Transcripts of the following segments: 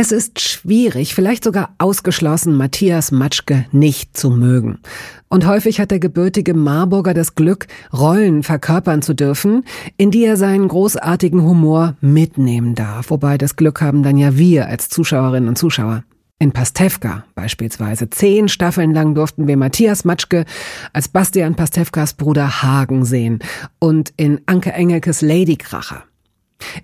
Es ist schwierig, vielleicht sogar ausgeschlossen, Matthias Matschke nicht zu mögen. Und häufig hat der gebürtige Marburger das Glück, Rollen verkörpern zu dürfen, in die er seinen großartigen Humor mitnehmen darf. Wobei das Glück haben dann ja wir als Zuschauerinnen und Zuschauer. In Pastewka beispielsweise. Zehn Staffeln lang durften wir Matthias Matschke als Bastian Pastewkas Bruder Hagen sehen. Und in Anke Engelkes Ladykracher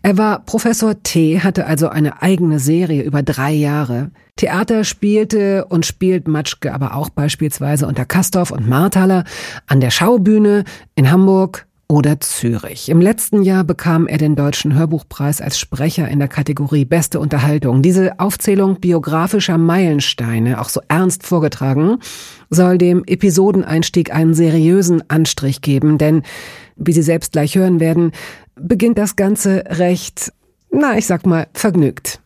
er war Professor T, hatte also eine eigene Serie über drei Jahre. Theater spielte und spielt Matschke aber auch beispielsweise unter Kastorf und Marthaler an der Schaubühne in Hamburg oder Zürich. Im letzten Jahr bekam er den Deutschen Hörbuchpreis als Sprecher in der Kategorie Beste Unterhaltung. Diese Aufzählung biografischer Meilensteine, auch so ernst vorgetragen, soll dem Episodeneinstieg einen seriösen Anstrich geben, denn, wie Sie selbst gleich hören werden, beginnt das Ganze recht, na, ich sag mal, vergnügt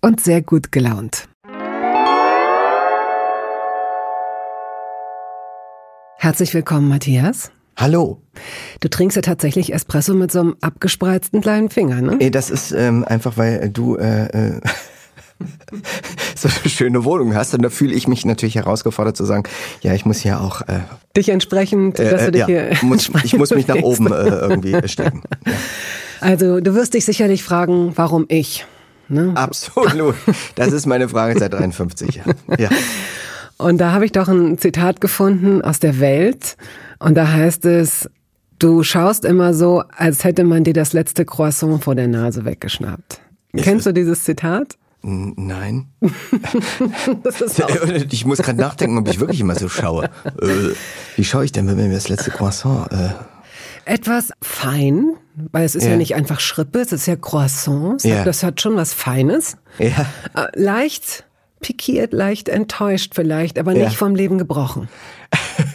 und sehr gut gelaunt. Herzlich willkommen, Matthias. Hallo. Du trinkst ja tatsächlich Espresso mit so einem abgespreizten kleinen Finger, ne? Das ist ähm, einfach, weil du äh, äh, so eine schöne Wohnung hast. Und da fühle ich mich natürlich herausgefordert zu sagen, ja, ich muss hier auch äh, dich entsprechend, äh, dass du dich ja, hier muss, ich muss mich nach oben äh, irgendwie stecken. Ja. Also du wirst dich sicherlich fragen, warum ich? Ne? Absolut. Das ist meine Frage seit 53 Jahren. Ja. Und da habe ich doch ein Zitat gefunden aus der Welt. Und da heißt es, du schaust immer so, als hätte man dir das letzte Croissant vor der Nase weggeschnappt. Ich Kennst du dieses Zitat? Nein. ich muss gerade nachdenken, ob ich wirklich immer so schaue. Äh, wie schaue ich denn, wenn mir das letzte Croissant... Äh Etwas fein, weil es ist ja, ja nicht einfach Schrippe, es ist ja Croissant. Ja. Das hat schon was Feines. Ja. Äh, leicht pikiert, leicht enttäuscht vielleicht, aber nicht ja. vom Leben gebrochen.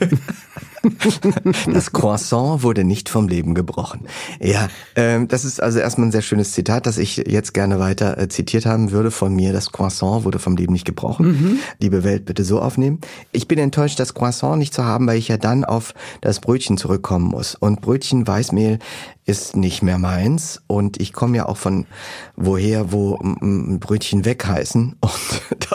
Das Croissant wurde nicht vom Leben gebrochen. Ja, ähm, das ist also erstmal ein sehr schönes Zitat, das ich jetzt gerne weiter äh, zitiert haben würde von mir. Das Croissant wurde vom Leben nicht gebrochen. Mhm. Liebe Welt, bitte so aufnehmen. Ich bin enttäuscht, das Croissant nicht zu haben, weil ich ja dann auf das Brötchen zurückkommen muss. Und Brötchen Weißmehl ist nicht mehr meins und ich komme ja auch von woher, wo Brötchen weg heißen und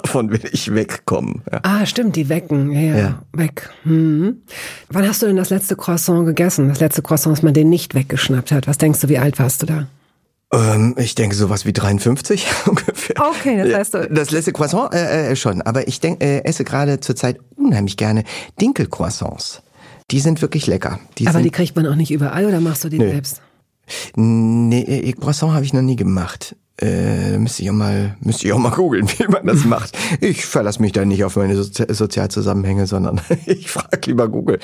davon will ich wegkommen. Ja. Ah, stimmt, die wecken, ja, ja. weg. Hm. Wann hast du denn das letzte Croissant gegessen? Das letzte Croissant, das man dir nicht weggeschnappt hat. Was denkst du, wie alt warst du da? Ähm, ich denke sowas wie 53 ungefähr. Okay, das heißt du. Das letzte Croissant äh, äh, schon, aber ich denk, äh, esse gerade zurzeit unheimlich gerne Dinkelcroissants. Die sind wirklich lecker. Die Aber die kriegt man auch nicht überall oder machst du die Nö. selbst? Nee, äh, Croissant habe ich noch nie gemacht. Äh, müsste ich auch mal, müsste ich auch mal googeln, wie man das macht. Ich verlasse mich da nicht auf meine Sozi Sozialzusammenhänge, sondern ich frage lieber Google.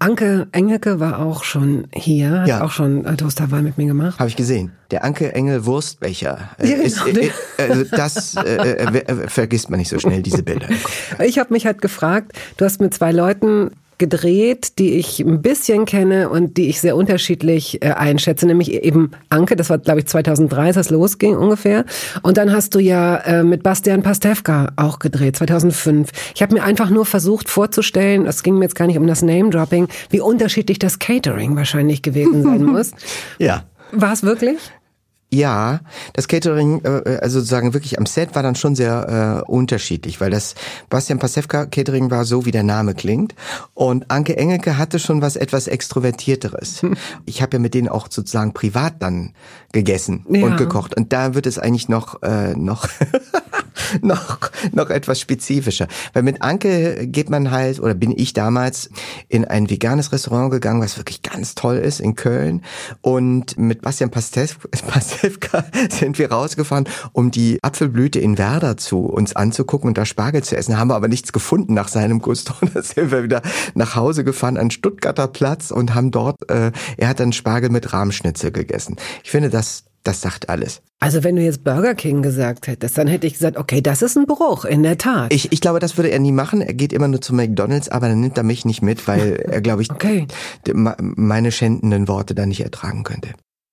Anke Engelke war auch schon hier, hat ja. auch schon Toasterwahl mit mir gemacht. Habe ich gesehen. Der Anke Engel Wurstbecher. Äh, ja, genau. ist, äh, äh, das äh, äh, vergisst man nicht so schnell, diese Bilder. Ich habe mich halt gefragt, du hast mit zwei Leuten gedreht, die ich ein bisschen kenne und die ich sehr unterschiedlich äh, einschätze, nämlich eben Anke, das war glaube ich 2003, als das losging ungefähr. Und dann hast du ja äh, mit Bastian Pastewka auch gedreht, 2005. Ich habe mir einfach nur versucht vorzustellen, es ging mir jetzt gar nicht um das Name-Dropping, wie unterschiedlich das Catering wahrscheinlich gewesen sein muss. ja. War es wirklich? Ja, das Catering, äh, also sozusagen wirklich am Set war dann schon sehr äh, unterschiedlich, weil das Bastian Pasewka Catering war so, wie der Name klingt. Und Anke Engelke hatte schon was etwas Extrovertierteres. Hm. Ich habe ja mit denen auch sozusagen privat dann gegessen ja. und gekocht. Und da wird es eigentlich noch, äh, noch, noch, noch etwas spezifischer. Weil mit Anke geht man halt, oder bin ich damals in ein veganes Restaurant gegangen, was wirklich ganz toll ist in Köln. Und mit Bastian Pastewka sind wir rausgefahren, um die Apfelblüte in Werder zu uns anzugucken und da Spargel zu essen. Haben wir aber nichts gefunden nach seinem Gusto. Da sind wir wieder nach Hause gefahren an Stuttgarter Platz und haben dort, äh, er hat dann Spargel mit Rahmschnitzel gegessen. Ich finde, das Das sagt alles. Also wenn du jetzt Burger King gesagt hättest, dann hätte ich gesagt, okay, das ist ein Bruch, in der Tat. Ich, ich glaube, das würde er nie machen. Er geht immer nur zu McDonalds, aber dann nimmt er mich nicht mit, weil er, glaube ich, okay. meine schändenden Worte da nicht ertragen könnte.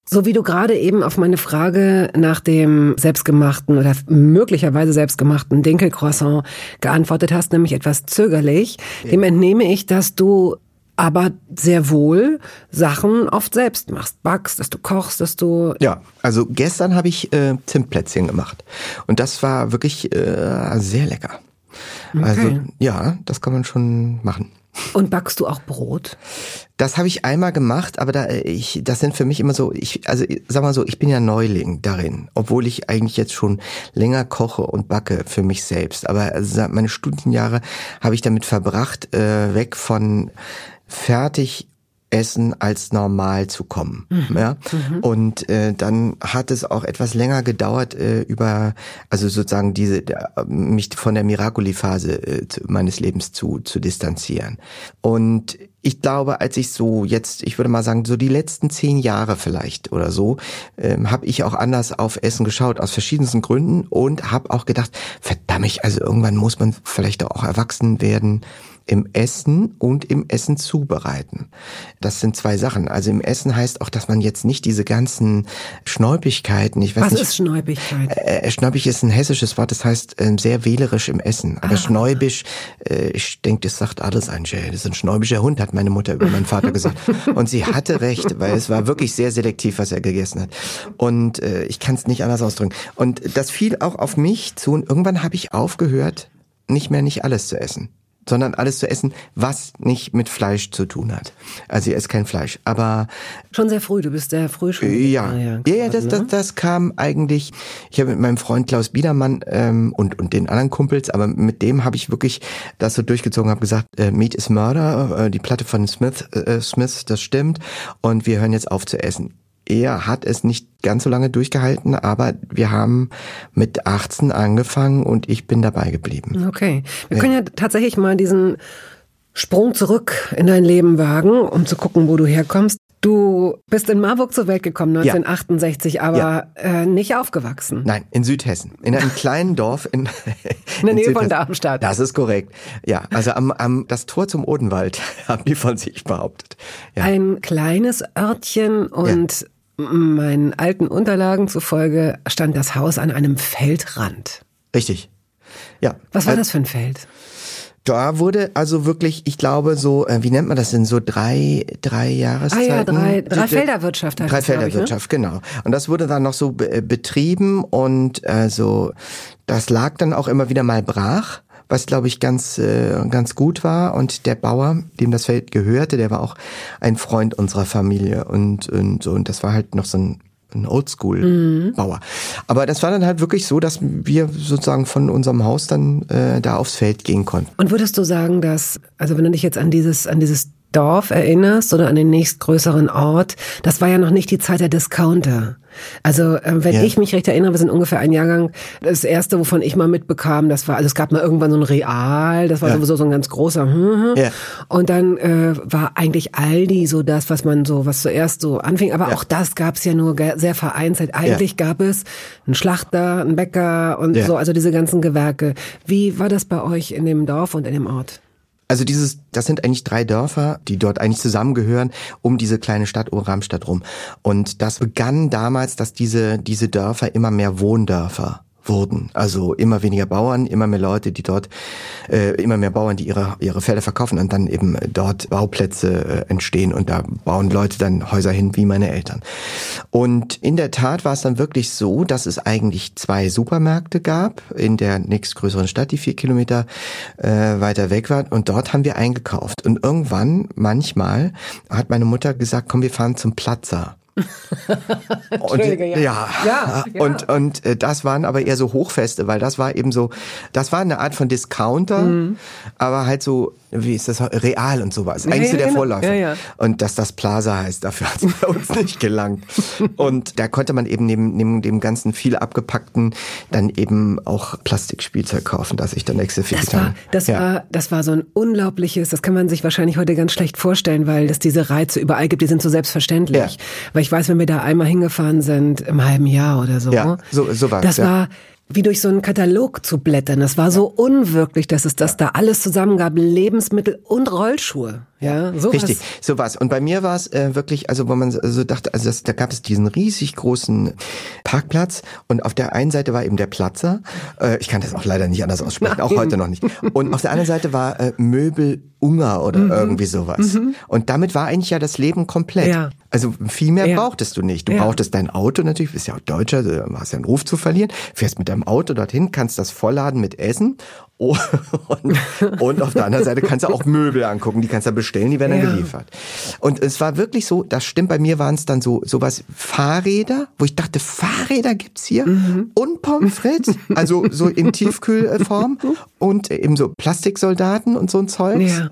So wie du gerade eben auf meine Frage nach dem selbstgemachten oder möglicherweise selbstgemachten Dinkelcroissant geantwortet hast, nämlich etwas zögerlich, dem entnehme ich, dass du aber sehr wohl Sachen oft selbst machst, backst, dass du kochst, dass du ja, also gestern habe ich äh, Zimtplätzchen gemacht und das war wirklich äh, sehr lecker. Okay. Also ja, das kann man schon machen. Und backst du auch Brot? Das habe ich einmal gemacht, aber da äh, ich, das sind für mich immer so, ich, also sag mal so, ich bin ja Neuling darin, obwohl ich eigentlich jetzt schon länger koche und backe für mich selbst. Aber also meine Studienjahre habe ich damit verbracht, äh, weg von fertig Essen als normal zu kommen. Mhm. Ja? Mhm. Und äh, dann hat es auch etwas länger gedauert, äh, über, also sozusagen diese, äh, mich von der Miracoli-Phase äh, meines Lebens zu, zu distanzieren. Und ich glaube, als ich so jetzt, ich würde mal sagen, so die letzten zehn Jahre vielleicht oder so, ähm, habe ich auch anders auf Essen geschaut, aus verschiedensten Gründen und habe auch gedacht, verdammt, also irgendwann muss man vielleicht auch erwachsen werden im Essen und im Essen zubereiten. Das sind zwei Sachen. Also im Essen heißt auch, dass man jetzt nicht diese ganzen Schnäubigkeiten, ich weiß Was nicht. Was ist Schnäubigkeit? Äh, äh, Schnäubig ist ein hessisches Wort, das heißt äh, sehr wählerisch im Essen. Aber ah. Schnäubisch, äh, ich denke, das sagt alles ein Jay. Das ist ein schnäubischer Hund, hat meine Mutter über meinen Vater gesagt. Und sie hatte recht, weil es war wirklich sehr selektiv, was er gegessen hat. Und äh, ich kann es nicht anders ausdrücken. Und das fiel auch auf mich zu und irgendwann habe ich aufgehört, nicht mehr nicht alles zu essen sondern alles zu essen, was nicht mit Fleisch zu tun hat. Also ihr esst kein Fleisch, aber schon sehr früh. Du bist sehr früh schon. Ja, ja, ja, ja das, das, ne? das kam eigentlich. Ich habe mit meinem Freund Klaus Biedermann ähm, und und den anderen Kumpels, aber mit dem habe ich wirklich das so durchgezogen, habe gesagt, äh, Meat is Murder, äh, die Platte von Smith, äh, Smith, das stimmt, und wir hören jetzt auf zu essen er hat es nicht ganz so lange durchgehalten, aber wir haben mit 18 angefangen und ich bin dabei geblieben. Okay. Wir ja. können ja tatsächlich mal diesen Sprung zurück in dein Leben wagen, um zu gucken, wo du herkommst. Du bist in Marburg zur Welt gekommen 1968, ja. aber ja. Äh, nicht aufgewachsen. Nein, in Südhessen, in einem kleinen Dorf in, in der Nähe von Darmstadt. Das ist korrekt. Ja, also am, am das Tor zum Odenwald haben die von sich behauptet. Ja. Ein kleines Örtchen und Meinen alten Unterlagen zufolge stand das Haus an einem Feldrand. Richtig. Ja. Was war das für ein Feld? Da wurde also wirklich, ich glaube, so, äh, wie nennt man das denn, so drei, drei Jahreszeiten? Ah ja, drei, drei Felderwirtschaft. Drei Felderwirtschaft, ich, ne? genau. Und das wurde dann noch so betrieben und also das lag dann auch immer wieder mal brach was glaube ich ganz äh, ganz gut war und der Bauer, dem das Feld gehörte, der war auch ein Freund unserer Familie und und so und das war halt noch so ein ein Oldschool-Bauer. Mhm. Aber das war dann halt wirklich so, dass wir sozusagen von unserem Haus dann äh, da aufs Feld gehen konnten. Und würdest du sagen, dass, also wenn du dich jetzt an dieses, an dieses Dorf erinnerst oder an den nächstgrößeren Ort, das war ja noch nicht die Zeit der Discounter. Also äh, wenn ja. ich mich recht erinnere, wir sind ungefähr ein Jahrgang. Das erste, wovon ich mal mitbekam, das war, also es gab mal irgendwann so ein Real, das war ja. sowieso so ein ganz großer. Hm, hm. Ja. Und dann äh, war eigentlich Aldi so das, was man so, was zuerst so anfing. Aber auch das gab es ja nur sehr vereinzelt. Eigentlich gab es einen Schlachter, einen Bäcker und so, also diese ganzen Gewerke. Wie war das bei euch in dem Dorf und in dem Ort? Also dieses, das sind eigentlich drei Dörfer, die dort eigentlich zusammengehören, um diese kleine Stadt um Ramstadt rum. Und das begann damals, dass diese, diese Dörfer immer mehr Wohndörfer wurden. Also immer weniger Bauern, immer mehr Leute, die dort, äh, immer mehr Bauern, die ihre, ihre Felder verkaufen und dann eben dort Bauplätze äh, entstehen und da bauen Leute dann Häuser hin, wie meine Eltern. Und in der Tat war es dann wirklich so, dass es eigentlich zwei Supermärkte gab in der nächstgrößeren Stadt, die vier Kilometer äh, weiter weg war und dort haben wir eingekauft. Und irgendwann, manchmal, hat meine Mutter gesagt, komm, wir fahren zum Platzer. und, ja. Ja, ja, und und äh, das waren aber eher so Hochfeste, weil das war eben so, das war eine Art von Discounter, mhm. aber halt so wie ist das, Real und sowas. Eigentlich ja, so der genau. Vorläufer. Ja, ja. Und dass das Plaza heißt, dafür hat es bei uns nicht gelangt. Und da konnte man eben neben, neben dem ganzen viel abgepackten dann eben auch Plastikspielzeug kaufen, das ich dann extra viel Das war, habe. das ja. war, das war so ein unglaubliches, das kann man sich wahrscheinlich heute ganz schlecht vorstellen, weil es diese Reize überall gibt, die sind so selbstverständlich. Weil ich weiß, wenn wir da einmal hingefahren sind, im halben Jahr oder so. Ja, so- so war's, Das war wie durch so einen Katalog zu blättern. Das war so unwirklich, dass es das da alles zusammen gab. Lebensmittel und Rollschuhe. Ja, so Richtig, so war's. Und bei mir war es äh, wirklich, also wo man so dachte, also das, da gab es diesen riesig großen Parkplatz und auf der einen Seite war eben der Platzer. Äh, ich kann das auch leider nicht anders aussprechen, auch heute noch nicht. Und auf der anderen Seite war äh, Möbel Unger oder Mhm. irgendwie sowas. Und damit war eigentlich ja das Leben komplett. Ja. Also viel mehr Ja. brauchtest du nicht. Du Ja. brauchtest dein Auto natürlich, bist ja auch Deutscher, du hast ja einen Ruf zu verlieren, fährst mit deinem Auto dorthin, kannst das vollladen mit Essen und, und auf der anderen Seite kannst du auch Möbel angucken, die kannst du bestellen, die werden dann Ja. geliefert. Und es war wirklich so, das stimmt, bei mir waren es dann so sowas Fahrräder, wo ich dachte, Fahrräder gibt's hier Mhm. und Pommes frites, also so in Tiefkühlform und eben so Plastiksoldaten und so ein Zeugs. Ja.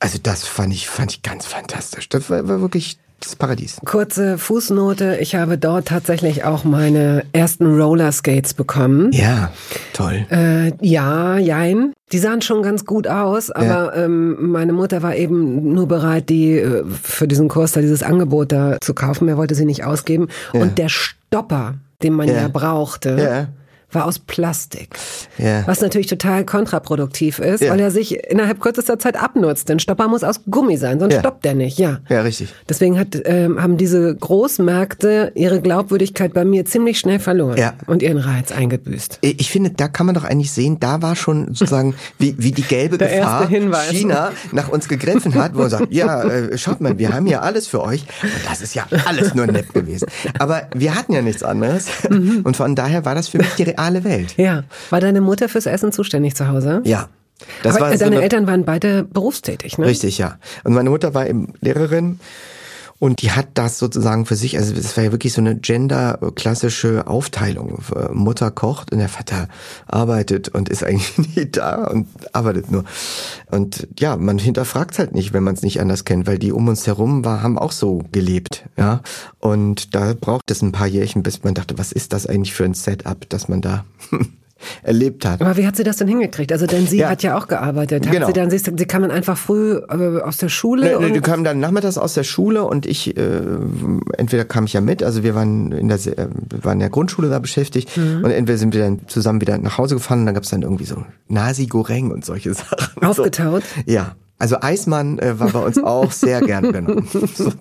Also das fand ich, fand ich ganz fantastisch. Das war, war wirklich das Paradies. Kurze Fußnote. Ich habe dort tatsächlich auch meine ersten Rollerskates bekommen. Ja, toll. Äh, ja, jein. Die sahen schon ganz gut aus, aber ähm, meine Mutter war eben nur bereit, die äh, für diesen Kurs da dieses Angebot da zu kaufen. Mehr wollte sie nicht ausgeben. Und der Stopper, den man ja, Ja. brauchte, Ja. War aus Plastik. Ja. Was natürlich total kontraproduktiv ist, Ja. weil er sich innerhalb kürzester Zeit abnutzt. Denn Stopper muss aus Gummi sein, sonst Ja. stoppt er nicht, ja. Ja, richtig. Deswegen hat, ähm, haben diese Großmärkte ihre Glaubwürdigkeit bei mir ziemlich schnell verloren Ja. und ihren Reiz eingebüßt. Ich finde, da kann man doch eigentlich sehen, da war schon sozusagen, wie, wie die gelbe Der Gefahr. China nach uns gegriffen hat, wo er sagt, ja, äh, schaut mal, wir haben hier alles für euch. Und das ist ja alles nur nett gewesen. Aber wir hatten ja nichts anderes. Mhm. Und von daher war das für mich die reale Welt. Ja. War deine Mutter fürs Essen zuständig zu Hause? Ja. Das Aber war äh, so deine eine- Eltern waren beide berufstätig, ne? Richtig, ja. Und meine Mutter war eben Lehrerin und die hat das sozusagen für sich, also es war ja wirklich so eine gender-klassische Aufteilung. Mutter kocht und der Vater arbeitet und ist eigentlich nie da und arbeitet nur. Und ja, man hinterfragt halt nicht, wenn man es nicht anders kennt, weil die um uns herum war, haben auch so gelebt, ja. Und da braucht es ein paar Jährchen, bis man dachte, was ist das eigentlich für ein Setup, das man da erlebt hat. Aber wie hat sie das denn hingekriegt? Also denn sie Ja. hat ja auch gearbeitet. Hat Genau. sie dann, sie, sie kam dann einfach früh äh, aus der Schule Nee, nee, und die kamen dann nachmittags aus der Schule und ich, äh, entweder kam ich ja mit, also wir waren in der, äh, waren in der Grundschule da beschäftigt Mhm. und entweder sind wir dann zusammen wieder nach Hause gefahren und dann gab's dann irgendwie so Nasi Goreng und solche Sachen. Aufgetaut? So. Ja. Also Eismann äh, war bei uns auch sehr gern genommen. so.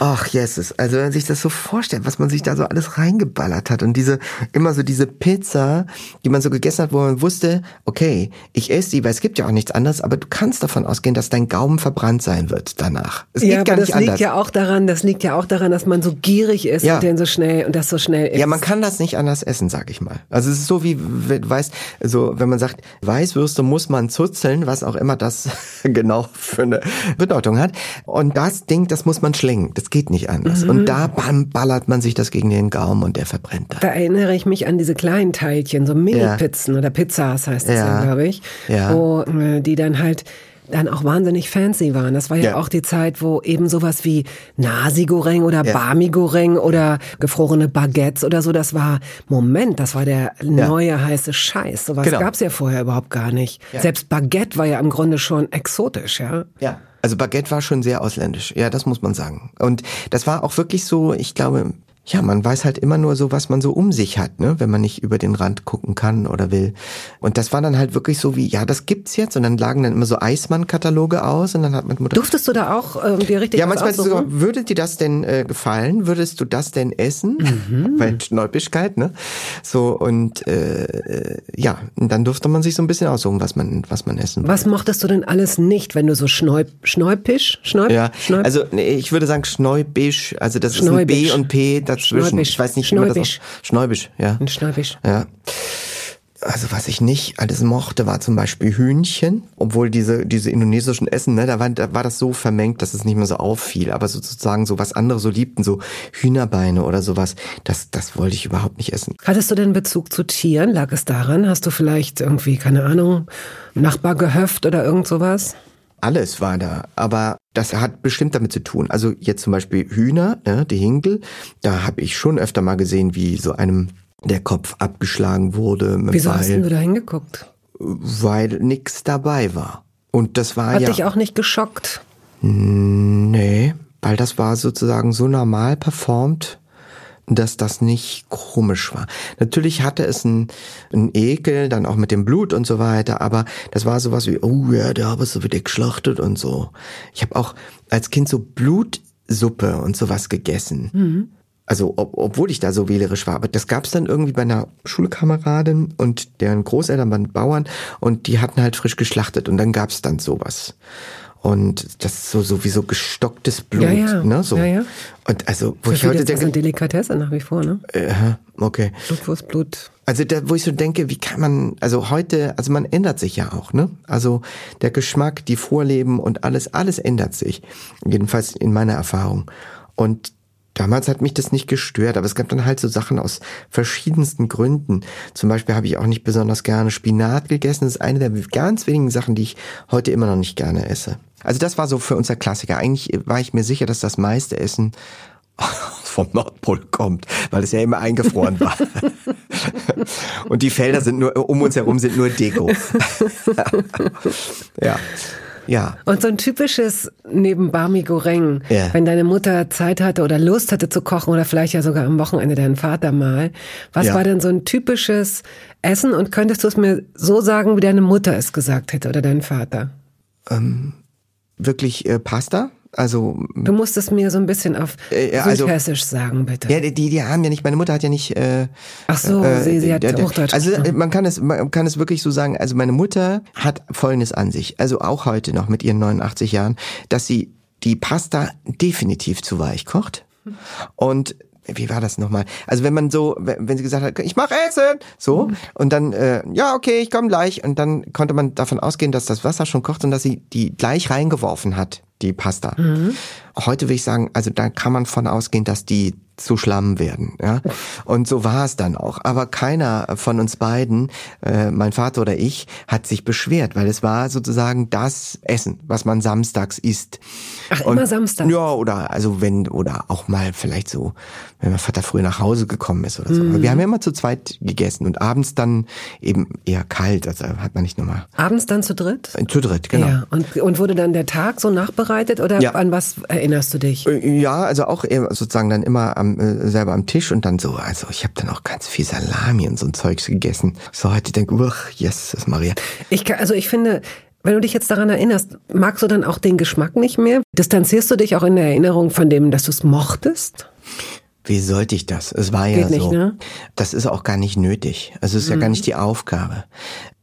Ach, Jesus. Also wenn man sich das so vorstellt, was man sich da so alles reingeballert hat und diese, immer so diese Pizza, die man so gegessen hat, wo man wusste, okay, ich esse die, weil es gibt ja auch nichts anderes, aber du kannst davon ausgehen, dass dein Gaumen verbrannt sein wird danach. Es ja, geht gar aber nicht das liegt anders. ja auch daran, das liegt ja auch daran, dass man so gierig ist Ja. und den so schnell und das so schnell ist. Ja, man kann das nicht anders essen, sag ich mal. Also es ist so wie, weißt, so wenn man sagt, Weißwürste muss man zuzeln, was auch immer das genau für eine Bedeutung hat. Und das Ding, das muss man schlingen. Das geht nicht anders. Mhm. Und da bam, ballert man sich das gegen den Gaumen und der verbrennt Da dann. erinnere ich mich an diese kleinen Teilchen, so Mini-Pizzen oder Pizzas heißt es ja, Ja. glaube ich. Ja. Wo äh, die dann halt dann auch wahnsinnig fancy waren. Das war ja, Ja. auch die Zeit, wo eben sowas wie Nasi-Goreng oder Ja. Bami-Goreng oder gefrorene Baguettes oder so, das war, Moment, das war der neue heiße Scheiß. Sowas Genau. gab's ja vorher überhaupt gar nicht. Ja. Selbst Baguette war ja im Grunde schon exotisch, ja. Ja. Also Baguette war schon sehr ausländisch. Ja, das muss man sagen. Und das war auch wirklich so, ich glaube, ja, man weiß halt immer nur so, was man so um sich hat, ne, wenn man nicht über den Rand gucken kann oder will. Und das war dann halt wirklich so wie, ja, das gibt's jetzt. Und dann lagen dann immer so Eismann-Kataloge aus und dann hat man Mutter Durftest du da auch ähm, dir richtig ja, manchmal sogar, würde dir das denn äh, gefallen? Würdest du das denn essen? Mhm. Weil Schnäupischkeit, ne? So, und äh, ja, und dann durfte man sich so ein bisschen aussuchen, was man, was man essen Was mochtest du denn alles nicht, wenn du so schnäub, schnäupisch, schnäub, Ja, schnäub, also nee, ich würde sagen Schnäubisch, also das ist ein B und P dazwischen. Schnäubisch. Ich weiß nicht, wie man das Schnäubisch. auch, Schnäubisch, ja. ein schnäubisch. Ja. also was ich nicht alles mochte, war zum Beispiel Hühnchen, obwohl diese diese indonesischen Essen, ne, da war, da war das so vermengt, dass es nicht mehr so auffiel. Aber sozusagen so was andere so liebten, so Hühnerbeine oder sowas, das das wollte ich überhaupt nicht essen. Hattest du denn Bezug zu Tieren? Lag es daran? Hast du vielleicht irgendwie keine Ahnung Nachbargehöft oder irgend sowas? Alles war da, aber das hat bestimmt damit zu tun. Also jetzt zum Beispiel Hühner, ne, die Hinkel, da habe ich schon öfter mal gesehen, wie so einem der Kopf abgeschlagen wurde. Wieso hast du da hingeguckt? Weil nix dabei war. Und das war Hat ja. dich auch nicht geschockt? Nee, weil das war sozusagen so normal performt, dass das nicht komisch war. Natürlich hatte es einen, einen Ekel, dann auch mit dem Blut und so weiter, aber das war sowas wie, oh ja, da haben sie wieder geschlachtet und so. Ich habe auch als Kind so Blutsuppe und sowas gegessen. Mhm. Also ob, obwohl ich da so wählerisch war, aber das gab's dann irgendwie bei einer Schulkameradin und deren Großeltern waren Bauern und die hatten halt frisch geschlachtet und dann gab's dann sowas. Und das ist so sowieso gestocktes Blut, Ja, ja. ne? So. Ja, ja. Und also, wo Für ich heute ist das eine denke, Delikatesse nach wie vor, ne? äh, okay. Blutwurst, Blut. Also da, wo ich so denke, wie kann man, also heute, also man ändert sich ja auch, ne? Also der Geschmack, die Vorleben und alles, alles ändert sich. Jedenfalls in meiner Erfahrung. Und damals hat mich das nicht gestört, aber es gab dann halt so Sachen aus verschiedensten Gründen. Zum Beispiel habe ich auch nicht besonders gerne Spinat gegessen. Das ist eine der ganz wenigen Sachen, die ich heute immer noch nicht gerne esse. Also das war so für uns der Klassiker. Eigentlich war ich mir sicher, dass das meiste Essen vom Nordpol kommt, weil es ja immer eingefroren war. Und die Felder sind nur, um uns herum sind nur Deko. ja. Ja. Und so ein typisches neben Barmi Goreng, Ja. wenn deine Mutter Zeit hatte oder Lust hatte zu kochen oder vielleicht ja sogar am Wochenende dein Vater mal. Was Ja. war denn so ein typisches Essen und könntest du es mir so sagen, wie deine Mutter es gesagt hätte oder dein Vater? Wirklich äh, Pasta? Also Du musst es mir so ein bisschen auf Äh, ja, also- Südhessisch sagen, bitte. Ja, die, die haben ja nicht, meine Mutter hat ja nicht. Äh, Ach so, äh, sie, sie hat der- der- Hochdeutsch Also gesprochen. äh, man kann es, man kann es wirklich so sagen. Also meine Mutter hat Folgendes an sich, also auch heute noch mit ihren 89 Jahren, dass sie die Pasta definitiv zu weich kocht und wie war das nochmal? Also wenn man so, wenn sie gesagt hat, ich mache Essen, so und dann äh, ja okay, ich komme gleich und dann konnte man davon ausgehen, dass das Wasser schon kocht und dass sie die gleich reingeworfen hat, die Pasta. Heute will ich sagen, also da kann man von ausgehen, dass die zu Schlamm werden. Ja? Und so war es dann auch. Aber keiner von uns beiden, äh, mein Vater oder ich, hat sich beschwert, weil es war sozusagen das Essen, was man samstags isst. Ach, immer samstags? Ja, oder also wenn, oder auch mal vielleicht so, wenn mein Vater früh nach Hause gekommen ist oder so. Mhm. Wir haben ja immer zu zweit gegessen und abends dann eben eher kalt, also hat man nicht nochmal. Abends dann zu dritt? Zu dritt, genau. Ja, und, und wurde dann der Tag so nachbereitet oder Ja. an was erinnerst du dich? Äh, Ja, also auch sozusagen dann immer am, äh, selber am Tisch und dann so, also ich habe dann auch ganz viel Salami und so ein Zeugs gegessen. So heute denke ich, uch, Jesus Maria. Ich, kann- also ich finde, wenn du dich jetzt daran erinnerst, magst du dann auch den Geschmack nicht mehr? Distanzierst du dich auch in der Erinnerung von dem, dass du es mochtest? Wie sollte ich das? Es war ja Geht nicht, so. ne? Das ist auch gar nicht nötig. Also es ist ja gar nicht die Aufgabe.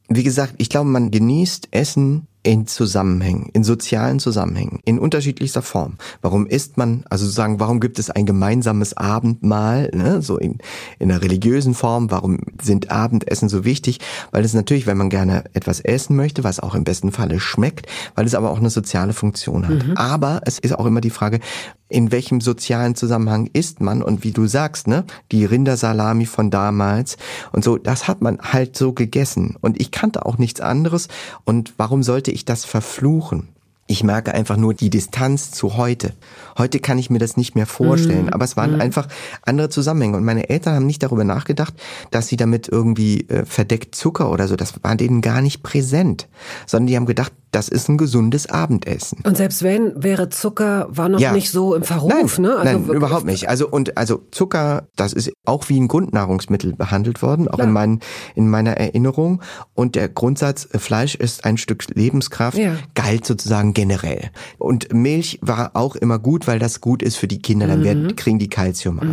Wie gesagt, ich glaube, man genießt Essen in Zusammenhängen, in sozialen Zusammenhängen, in unterschiedlichster Form. Warum isst man, also sozusagen, warum gibt es ein gemeinsames Abendmahl, ne, so in, in einer religiösen Form? Warum sind Abendessen so wichtig? Weil es natürlich, wenn man gerne etwas essen möchte, was auch im besten Falle schmeckt, weil es aber auch eine soziale Funktion hat. Aber es ist auch immer die Frage, in welchem sozialen Zusammenhang isst man und wie du sagst, ne, die Rindersalami von damals und so, das hat man halt so gegessen und ich kannte auch nichts anderes und warum sollte ich das verfluchen? Ich merke einfach nur die Distanz zu heute. Heute kann ich mir das nicht mehr vorstellen, aber es waren einfach andere Zusammenhänge und meine Eltern haben nicht darüber nachgedacht, dass sie damit irgendwie äh, verdeckt Zucker oder so, das war denen gar nicht präsent, sondern die haben gedacht, das ist ein gesundes Abendessen. Und selbst wenn, wäre Zucker, war noch Ja. nicht so im Verruf, Nein, ne? nein, wirklich- überhaupt nicht. Also und also Zucker, das ist auch wie ein Grundnahrungsmittel behandelt worden, auch Klar. in, meinen, in meiner Erinnerung. Und der Grundsatz, äh, Fleisch ist ein Stück Lebenskraft, Ja. galt sozusagen generell. Und Milch war auch immer gut, weil das gut ist für die Kinder, dann Mhm. werden, kriegen die Kalzium ab.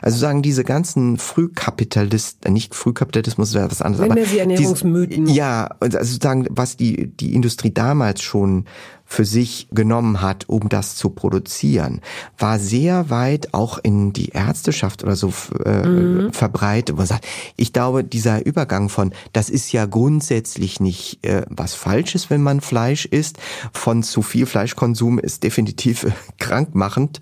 Also sagen diese ganzen Frühkapitalisten, nicht Frühkapitalismus wäre was anderes, Nennen aber wir sie dies- Ernährungsmythen. ja, also sozusagen, was die, die Industrie damals schon für sich genommen hat, um das zu produzieren, war sehr weit auch in die Ärzteschaft oder so äh, mhm. verbreitet. Man sagt, ich glaube, dieser Übergang von, das ist ja grundsätzlich nicht äh, was Falsches, wenn man Fleisch isst, von zu viel Fleischkonsum ist definitiv äh, krankmachend.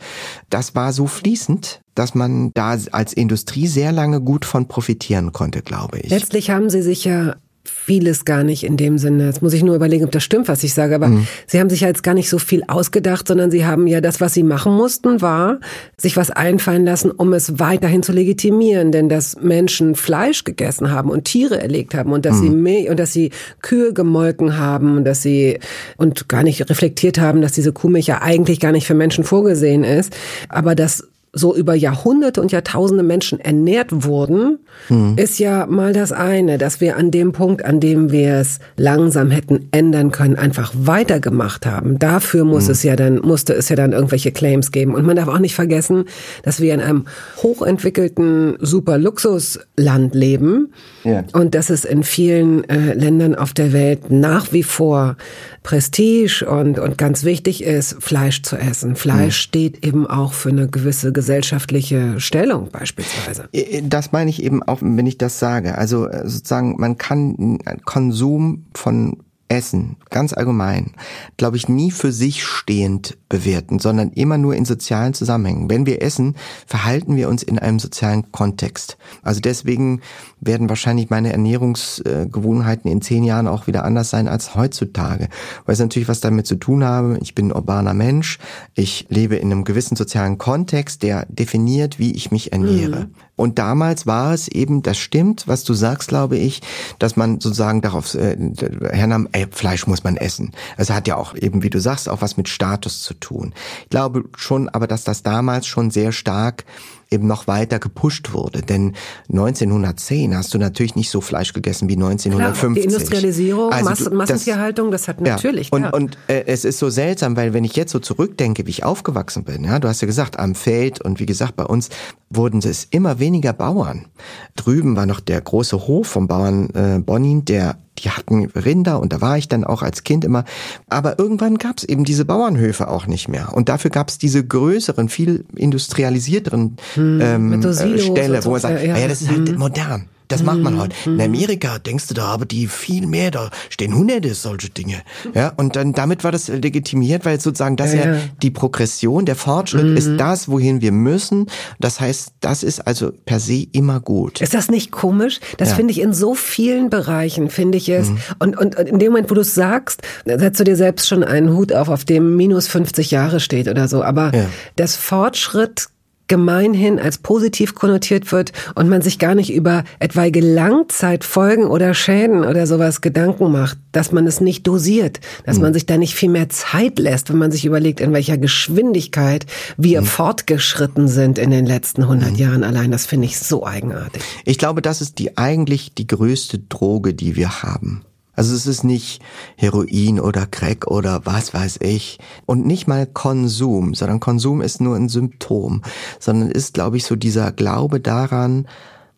Das war so fließend, dass man da als Industrie sehr lange gut von profitieren konnte, glaube ich. Letztlich haben sie sich ja vieles gar nicht in dem Sinne. Jetzt muss ich nur überlegen, ob das stimmt, was ich sage. Aber mhm. sie haben sich ja jetzt gar nicht so viel ausgedacht, sondern sie haben ja das, was sie machen mussten, war sich was einfallen lassen, um es weiterhin zu legitimieren. Denn dass Menschen Fleisch gegessen haben und Tiere erlegt haben und dass mhm. sie Milch und dass sie Kühe gemolken haben und dass sie und gar nicht reflektiert haben, dass diese Kuhmilch ja eigentlich gar nicht für Menschen vorgesehen ist. Aber dass so über Jahrhunderte und Jahrtausende Menschen ernährt wurden, mhm. ist ja mal das eine, dass wir an dem Punkt, an dem wir es langsam hätten ändern können, einfach weitergemacht haben. Dafür muss mhm. es ja dann, musste es ja dann irgendwelche Claims geben. Und man darf auch nicht vergessen, dass wir in einem hochentwickelten Super-Luxusland leben ja. und dass es in vielen äh, Ländern auf der Welt nach wie vor Prestige und, und ganz wichtig ist, Fleisch zu essen. Fleisch mhm. steht eben auch für eine gewisse gesellschaftliche Stellung beispielsweise. Äh, das meine ich eben auch, wenn ich das sage. Also äh, sozusagen, man kann Konsum von Essen, ganz allgemein, glaube ich, nie für sich stehend bewerten, sondern immer nur in sozialen Zusammenhängen. Wenn wir essen, verhalten wir uns in einem sozialen Kontext. Also deswegen werden wahrscheinlich meine Ernährungsgewohnheiten in zehn Jahren auch wieder anders sein als heutzutage. Weil es natürlich was damit zu tun habe, ich bin ein urbaner Mensch, ich lebe in einem gewissen sozialen Kontext, der definiert, wie ich mich ernähre. Mhm. Und damals war es eben, das stimmt, was du sagst, glaube ich, dass man sozusagen darauf äh, hernahm, ey, Fleisch muss man essen. Es hat ja auch eben, wie du sagst, auch was mit Status zu tun. Ich glaube schon aber, dass das damals schon sehr stark eben noch weiter gepusht wurde. Denn 1910 hast du natürlich nicht so Fleisch gegessen wie 1950. Klar, die Industrialisierung, also Mass du, Massentierhaltung, das, das hat natürlich. Ja. Und, und äh, es ist so seltsam, weil wenn ich jetzt so zurückdenke, wie ich aufgewachsen bin, ja, du hast ja gesagt, am Feld und wie gesagt, bei uns wurden es immer weniger Bauern. Drüben war noch der große Hof vom Bauern äh, Bonin, der die hatten Rinder und da war ich dann auch als Kind immer. Aber irgendwann gab es eben diese Bauernhöfe auch nicht mehr. Und dafür gab es diese größeren, viel industrialisierteren hm, ähm, äh, Ställe, wo man sagt, ja, ja, das ist halt hm. modern. Das macht man mhm. heute. In mhm. Amerika denkst du, da aber die viel mehr, da stehen hunderte solche Dinge. Ja, und dann damit war das legitimiert, weil sozusagen das ja, ja die Progression, der Fortschritt mhm. ist das, wohin wir müssen. Das heißt, das ist also per se immer gut. Ist das nicht komisch? Das ja. finde ich in so vielen Bereichen, finde ich es. Mhm. Und, und, und in dem Moment, wo du es sagst, setzt du dir selbst schon einen Hut auf, auf dem minus 50 Jahre steht oder so. Aber ja. das Fortschritt gemeinhin als positiv konnotiert wird und man sich gar nicht über etwaige Langzeitfolgen oder Schäden oder sowas Gedanken macht, dass man es nicht dosiert, dass mhm. man sich da nicht viel mehr Zeit lässt, wenn man sich überlegt, in welcher Geschwindigkeit wir mhm. fortgeschritten sind in den letzten 100 mhm. Jahren allein. Das finde ich so eigenartig. Ich glaube, das ist die eigentlich die größte Droge, die wir haben. Also es ist nicht Heroin oder Crack oder was weiß ich. Und nicht mal Konsum, sondern Konsum ist nur ein Symptom, sondern ist, glaube ich, so dieser Glaube daran,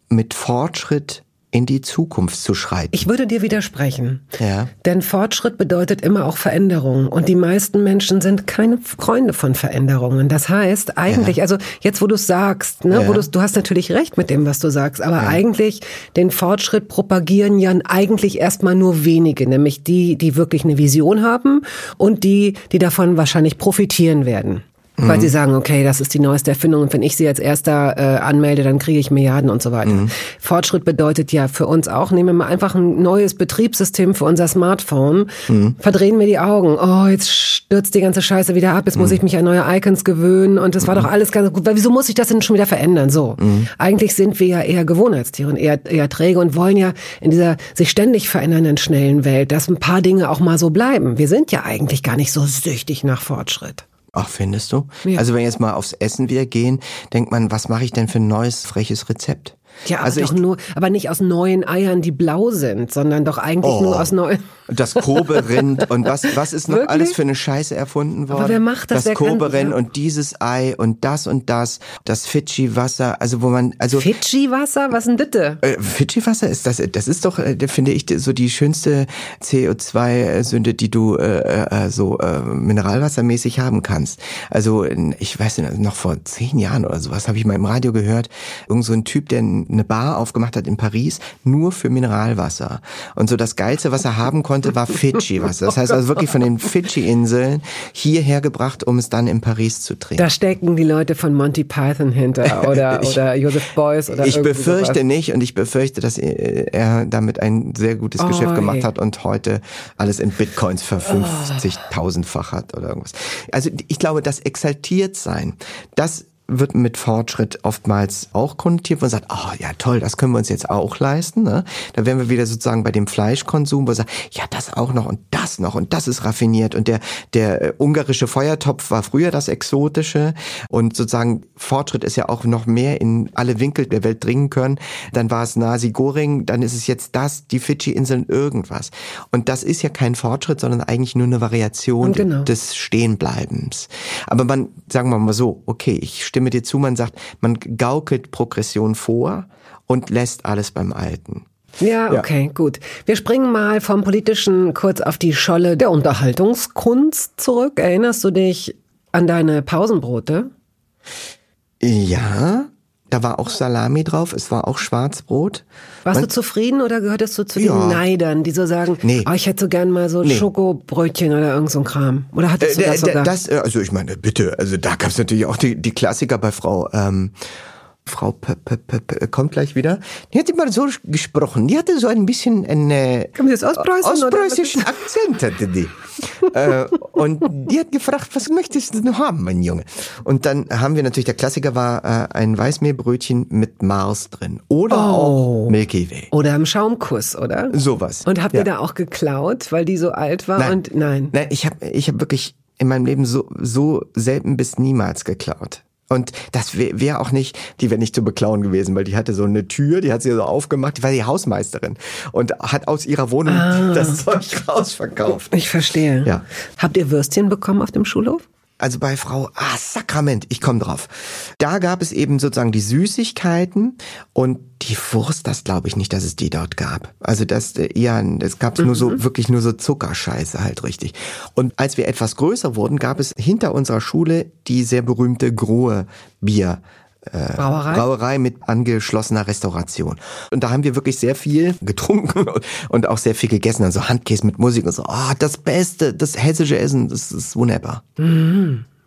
mit Fortschritt in die Zukunft zu schreiten. Ich würde dir widersprechen. Ja. Denn Fortschritt bedeutet immer auch Veränderung. Und die meisten Menschen sind keine Freunde von Veränderungen. Das heißt, eigentlich, ja. also jetzt, wo du es sagst, ne, ja. wo du hast natürlich recht mit dem, was du sagst, aber ja. eigentlich den Fortschritt propagieren ja eigentlich erstmal nur wenige, nämlich die, die wirklich eine Vision haben und die, die davon wahrscheinlich profitieren werden. Mhm. Weil sie sagen, okay, das ist die neueste Erfindung und wenn ich sie als erster äh, anmelde, dann kriege ich Milliarden und so weiter. Mhm. Fortschritt bedeutet ja für uns auch, nehmen wir mal einfach ein neues Betriebssystem für unser Smartphone, mhm. verdrehen wir die Augen, oh, jetzt stürzt die ganze Scheiße wieder ab, jetzt muss mhm. ich mich an neue Icons gewöhnen und das war mhm. doch alles ganz gut, weil wieso muss ich das denn schon wieder verändern? So, mhm. eigentlich sind wir ja eher Gewohnheitstiere und eher, eher träge und wollen ja in dieser sich ständig verändernden schnellen Welt, dass ein paar Dinge auch mal so bleiben. Wir sind ja eigentlich gar nicht so süchtig nach Fortschritt. Ach, findest du? Ja. Also wenn wir jetzt mal aufs Essen wieder gehen, denkt man, was mache ich denn für ein neues, freches Rezept? Ja, aber also doch ich, nur, aber nicht aus neuen Eiern, die blau sind, sondern doch eigentlich Oh. nur aus neuen. das Koberind und was, was ist noch Wirklich? alles für eine Scheiße erfunden worden? wer macht das? Das Koberind ja. und dieses Ei und das und das, das Fidschi-Wasser, also wo man, also Fidschi-Wasser? Was denn bitte? Äh, Fidschi-Wasser ist das, das ist doch, äh, finde ich, so die schönste CO2-Sünde, die du äh, äh, so äh, mineralwassermäßig haben kannst. Also ich weiß nicht, noch vor zehn Jahren oder sowas habe ich mal im Radio gehört, irgend so ein Typ, der eine Bar aufgemacht hat in Paris, nur für Mineralwasser. Und so das Geilste, was er haben konnte, war Fidschi-Wasser. Das heißt also wirklich von den Fidschi-Inseln hierher gebracht, um es dann in Paris zu trinken. Da stecken die Leute von Monty Python hinter oder, oder Joseph Beuys oder Ich befürchte sowas. nicht und ich befürchte, dass er damit ein sehr gutes Oh, Geschäft gemacht ey. hat und heute alles in Bitcoins Oh. verfünfzigtausendfach hat oder irgendwas. Also ich glaube, das exaltiert sein, das wird mit Fortschritt oftmals auch konnotiert, wo man sagt, oh ja toll, das können wir uns jetzt auch leisten. Ne? Da wären wir wieder sozusagen bei dem Fleischkonsum, wo man sagt, ja das auch noch und das noch und das ist raffiniert und der der äh, ungarische Feuertopf war früher das Exotische und sozusagen Fortschritt ist ja auch noch mehr in alle Winkel der Welt dringen können. Dann war es Nasi Goring, dann ist es jetzt das, die Fidschi-Inseln irgendwas. Und das ist ja kein Fortschritt, sondern eigentlich nur eine Variation Genau. des Stehenbleibens. Aber man, sagen wir mal so, okay, ich stimme dir zu, man sagt, man gaukelt Progression vor und lässt alles beim Alten. Ja, Ja. okay, gut. Wir springen mal vom Politischen kurz auf die Scholle der Unterhaltungskunst zurück. Erinnerst du dich an deine Pausenbrote? Ja, da war auch Salami drauf, es war auch Schwarzbrot. Warst Man- du zufrieden oder gehörtest du zu den Ja. Neidern, die so sagen, Nee. oh, ich hätte so gern mal so Nee. Schoko-Brötchen oder irgend so ein Kram? Oder hattest du Äh, das d- sogar? das, äh, also ich meine, bitte, also da gab es natürlich auch die, die Klassiker bei Frau, ähm, Frau P -P -P -P kommt gleich wieder. Die hat immer so gesprochen. Die hatte so ein bisschen einen äh, Kommt aus Ostpreußen, ostpreußischen Akzent hatte die. äh, und die hat gefragt, was möchtest du denn haben, mein Junge? Und dann haben wir natürlich, der Klassiker war äh, ein Weißmehlbrötchen mit Mars drin. Oder Oh. auch Milky Way. Oder im Schaumkuss, oder? Sowas. Und habt Ja. ihr da auch geklaut, weil die so alt war? Nein. Und nein. Nein, ich habe ich hab wirklich in meinem Leben so, so selten bis niemals geklaut. Und das wäre wär auch nicht, die wäre nicht zu beklauen gewesen, weil die hatte so eine Tür, die hat sie so aufgemacht, die war die Hausmeisterin und hat aus ihrer Wohnung Ah. das Zeug rausverkauft. Ich verstehe. Ja. Habt ihr Würstchen bekommen auf dem Schulhof? Also bei Frau, ah, Sakrament, ich komme drauf. Da gab es eben sozusagen die Süßigkeiten und die Wurst, das glaube ich nicht, dass es die dort gab. Also das, äh, ja, es gab nur so, wirklich nur so Zuckerscheiße halt richtig. Und als wir etwas größer wurden, gab es hinter unserer Schule die sehr berühmte Grohe Bier. Äh, Brauerei? Brauerei mit angeschlossener Restauration. Und da haben wir wirklich sehr viel getrunken und- auch sehr viel gegessen. Also Handkäse mit Musik und so. Ah, das Beste, das hessische Essen, das ist wunderbar.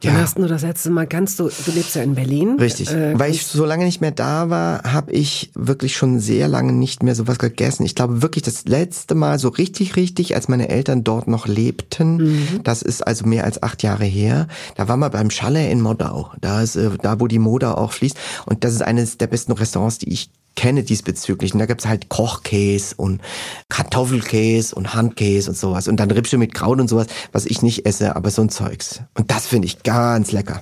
Wann hast du das letzte Mal ganz du, du lebst ja in Berlin. Richtig. Äh, Weil ich so lange nicht mehr da war, habe ich wirklich schon sehr lange nicht mehr sowas gegessen. Ich glaube wirklich das letzte Mal so richtig, richtig, als meine Eltern dort noch lebten, Mhm. das ist also mehr als acht Jahre her, da waren wir beim Schalle in Modau. Da ist, äh, da wo die Moda auch fließt. Und das ist eines der besten Restaurants, die ich kenne diesbezüglich. Und da gibt's halt Kochkäse und Kartoffelkäse und Handkäse und sowas. Und dann Rippsche mit Kraut und sowas, was ich nicht esse, aber so ein Zeugs. Und das finde ich ganz lecker.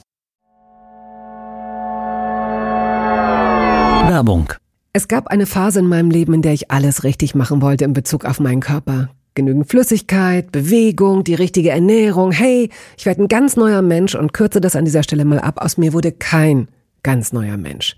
Werbung. Es gab eine Phase in meinem Leben, in der ich alles richtig machen wollte in Bezug auf meinen Körper. Genügend Flüssigkeit, Bewegung, die richtige Ernährung. Hey, ich werde ein ganz neuer Mensch und kürze das an dieser Stelle mal ab. Aus mir wurde kein ganz neuer Mensch.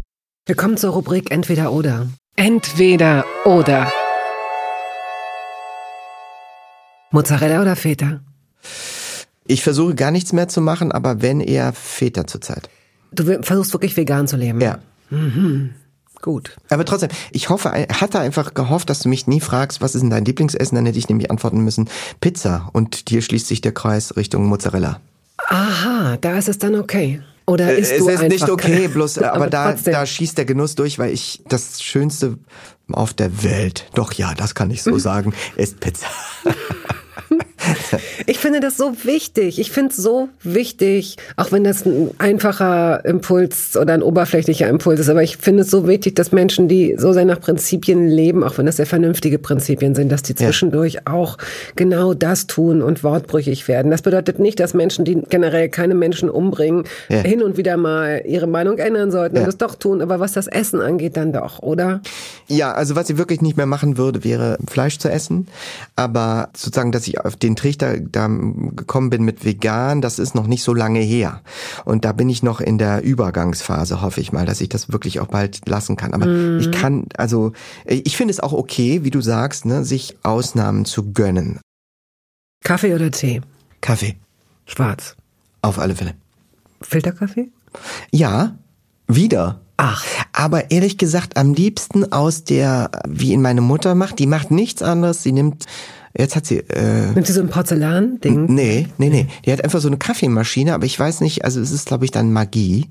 Willkommen zur Rubrik Entweder oder. Entweder oder. Mozzarella oder Feta? Ich versuche gar nichts mehr zu machen, aber wenn eher Feta zurzeit. Du versuchst wirklich vegan zu leben? Ja. Mhm. Gut. Aber trotzdem, ich hoffe, hatte einfach gehofft, dass du mich nie fragst, was ist denn dein Lieblingsessen? Dann hätte ich nämlich antworten müssen, Pizza. Und hier schließt sich der Kreis Richtung Mozzarella. Aha, da ist es dann okay. Oder ist es du ist nicht okay, bloß, aber, aber da, trotzdem. da schießt der Genuss durch, weil ich das Schönste auf der Welt, doch ja, das kann ich so sagen, ist Pizza. Ich finde das so wichtig. Ich finde es so wichtig, auch wenn das ein einfacher Impuls oder ein oberflächlicher Impuls ist. Aber ich finde es so wichtig, dass Menschen, die so sehr nach Prinzipien leben, auch wenn das sehr vernünftige Prinzipien sind, dass die zwischendurch ja. auch genau das tun und wortbrüchig werden. Das bedeutet nicht, dass Menschen, die generell keine Menschen umbringen, ja. hin und wieder mal ihre Meinung ändern sollten ja. und das doch tun. Aber was das Essen angeht, dann doch, oder? Ja, also was ich wirklich nicht mehr machen würde, wäre Fleisch zu essen. Aber sozusagen, dass ich auf den Trichter da gekommen bin mit vegan, das ist noch nicht so lange her. Und da bin ich noch in der Übergangsphase, hoffe ich mal, dass ich das wirklich auch bald lassen kann. Aber mm. ich kann, also ich finde es auch okay, wie du sagst, ne, sich Ausnahmen zu gönnen. Kaffee oder Tee? Kaffee. Schwarz. Auf alle Fälle. Filterkaffee? Ja, wieder. Ach. Aber ehrlich gesagt, am liebsten aus der, wie ihn meine Mutter macht, die macht nichts anderes, sie nimmt Jetzt hat sie. Äh, Nimmt sie so ein Porzellan-Ding? Nee, nee, nee. Die hat einfach so eine Kaffeemaschine, aber ich weiß nicht, also es ist, glaube ich, dann Magie,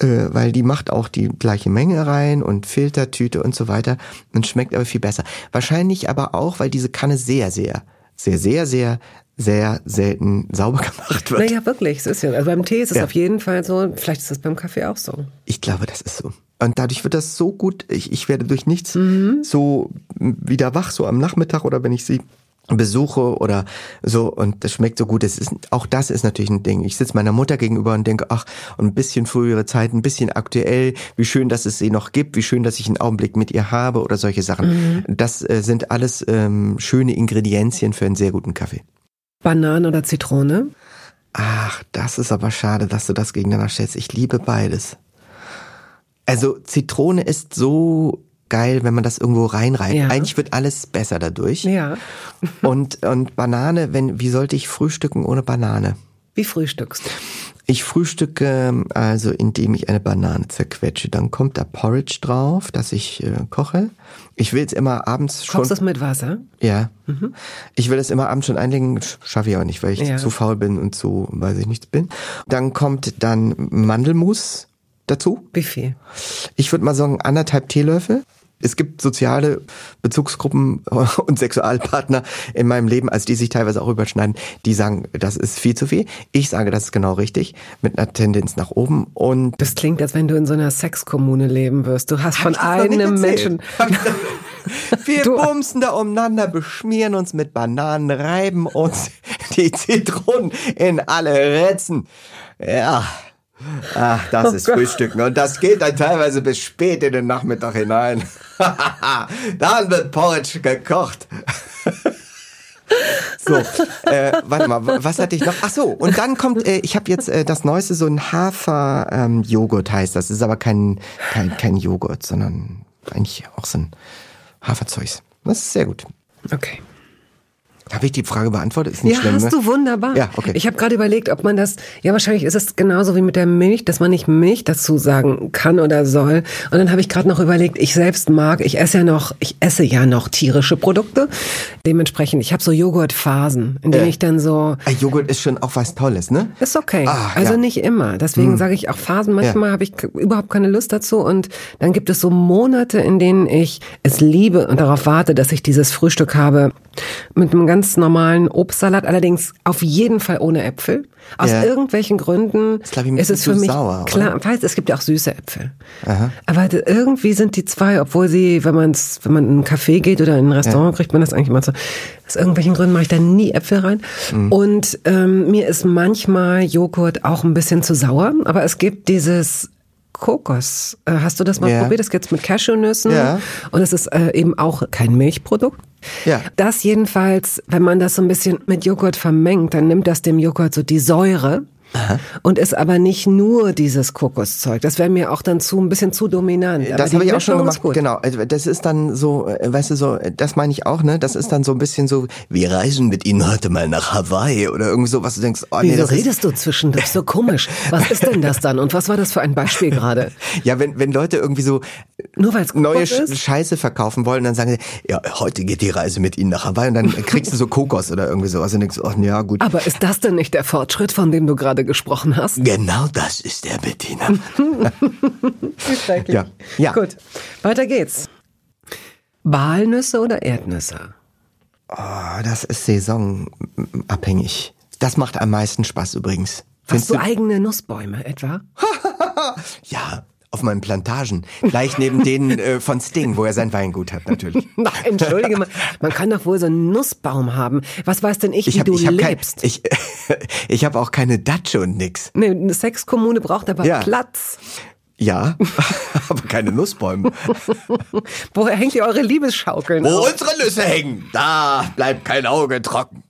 äh, weil die macht auch die gleiche Menge rein und Filtertüte und so weiter und schmeckt aber viel besser. Wahrscheinlich aber auch, weil diese Kanne sehr, sehr, sehr, sehr, sehr, sehr selten sauber gemacht wird. Naja, wirklich, es ist ja. Also beim Tee ist es ja. auf jeden Fall so, vielleicht ist es beim Kaffee auch so. Ich glaube, das ist so. Und dadurch wird das so gut, ich, ich werde durch nichts mhm. so wieder wach, so am Nachmittag oder wenn ich sie besuche oder so und das schmeckt so gut. Das ist, auch das ist natürlich ein Ding. Ich sitze meiner Mutter gegenüber und denke, ach, und ein bisschen frühere Zeit, ein bisschen aktuell, wie schön, dass es sie noch gibt, wie schön, dass ich einen Augenblick mit ihr habe oder solche Sachen. Mhm. Das äh, sind alles ähm, schöne Ingredienzien für einen sehr guten Kaffee. Banane oder Zitrone? Ach, das ist aber schade, dass du das gegeneinander stellst. Ich liebe beides. Also Zitrone ist so geil, wenn man das irgendwo reinreibt. Ja. Eigentlich wird alles besser dadurch. Ja. und, und Banane, wenn, wie sollte ich frühstücken ohne Banane? Wie frühstückst du? Ich frühstücke also, indem ich eine Banane zerquetsche. Dann kommt da Porridge drauf, das ich äh, koche. Ich will es immer abends schon. Kochst du es mit Wasser? Ja. Mhm. Ich will es immer abends schon einlegen. Schaffe ich auch nicht, weil ich ja. zu faul bin und zu, weiß ich nicht, bin. Dann kommt dann Mandelmus dazu. Wie viel? Ich würde mal sagen anderthalb Teelöffel. Es gibt soziale Bezugsgruppen und Sexualpartner in meinem Leben, also die sich teilweise auch überschneiden, die sagen, das ist viel zu viel. Ich sage, das ist genau richtig, mit einer Tendenz nach oben. Und Das klingt, als wenn du in so einer Sexkommune leben wirst. Du hast von einem? Menschen. wir Du- bumsen da umeinander, beschmieren uns mit Bananen, reiben uns die Zitronen in alle Ritzen. Ja. Ach, das ist Frühstücken. Und das geht dann teilweise bis spät in den Nachmittag hinein. dann wird Porridge gekocht. So, äh, warte mal, was hatte ich noch? Ach so, und dann kommt, äh, ich habe jetzt äh, das Neueste, so ein Hafer-Joghurt heißt das. Das ist aber kein, kein, kein Joghurt, sondern eigentlich auch so ein Haferzeugs. Das ist sehr gut. Okay. Habe ich die Frage beantwortet? Ist nicht Ja, schlimm, hast ne? du wunderbar. Ja, okay. Ich habe gerade überlegt, ob man das, ja wahrscheinlich ist es genauso wie mit der Milch, dass man nicht Milch dazu sagen kann oder soll. Und dann habe ich gerade noch überlegt, ich selbst mag, ich esse ja noch, ich esse ja noch tierische Produkte. Dementsprechend, ich habe so Joghurtphasen, in denen Ja. ich dann so, Ah, Joghurt ist schon auch was Tolles, ne? ist okay. Ah, also ja. Hm. nicht immer. Deswegen sage ich auch Phasen. Manchmal habe ich überhaupt keine Lust dazu. Und dann gibt es so Monate, in denen ich es liebe und darauf warte, dass ich dieses Frühstück habe mit einem ganz normalen Obstsalat. Allerdings auf jeden Fall ohne Äpfel. Aus Ja. irgendwelchen Gründen Ist, glaub ich, ist es für mich sauer, klar. Weiß, es gibt ja auch süße Äpfel. Aber d- irgendwie sind die zwei, obwohl sie, wenn man wenn man in einen Café geht oder in ein Restaurant, kriegt man das eigentlich mal so. Aus irgendwelchen Gründen mache ich da nie Äpfel rein. Mhm. Und ähm, mir ist manchmal Joghurt auch ein bisschen zu sauer, aber es gibt dieses Kokos. Äh, hast du das mal Ja. probiert? Das gibt's mit Cashewnüssen. Ja. Und es ist äh, eben auch kein Milchprodukt. Ja. Das jedenfalls, wenn man das so ein bisschen mit Joghurt vermengt, dann nimmt das dem Joghurt so die Säure. Und ist aber nicht nur dieses Kokoszeug. Das wäre mir auch dann zu ein bisschen zu dominant. Aber Das habe ich auch schon gemacht. Genau. Also Das ist dann so, äh, weißt du, so, äh, das meine ich auch, ne? Das ist dann so ein bisschen so, wir reisen mit Ihnen heute mal nach Hawaii oder irgendwie so, was du denkst, oh nee, Wieso das ist, redest du zwischendurch so komisch? Was ist denn das dann? Und was war das für ein Beispiel gerade? Ja, wenn, wenn Leute irgendwie so Nur weil es neue ist? Scheiße verkaufen wollen, dann sagen sie, ja, heute geht die Reise mit Ihnen nach Hawaii und dann kriegst du so Kokos oder irgendwie sowas und denkst, ach, ja, gut. Aber ist das denn nicht der Fortschritt, von dem du gerade gesprochen hast? Genau das ist der Bettina. Ja. Ja. Gut, weiter geht's. Walnüsse oder Erdnüsse? Oh, das ist saisonabhängig. Das macht am meisten Spaß übrigens. Hast du du? eigene Nussbäume etwa? Ja, auf meinen Plantagen. Gleich neben denen äh, von Sting, wo er sein Weingut hat, natürlich. Entschuldige mal. Man kann doch wohl so einen Nussbaum haben. Was weiß denn ich, Ich wie habe du ich hab kein, lebst? ich, ich hab auch keine Datsche und nix. nee, eine Sexkommune braucht aber Ja. Platz. Ja, aber keine Nussbäume. Woher hängt ihr eure Liebesschaukeln Wo auf? unsere Nüsse hängen, da bleibt kein Auge trocken.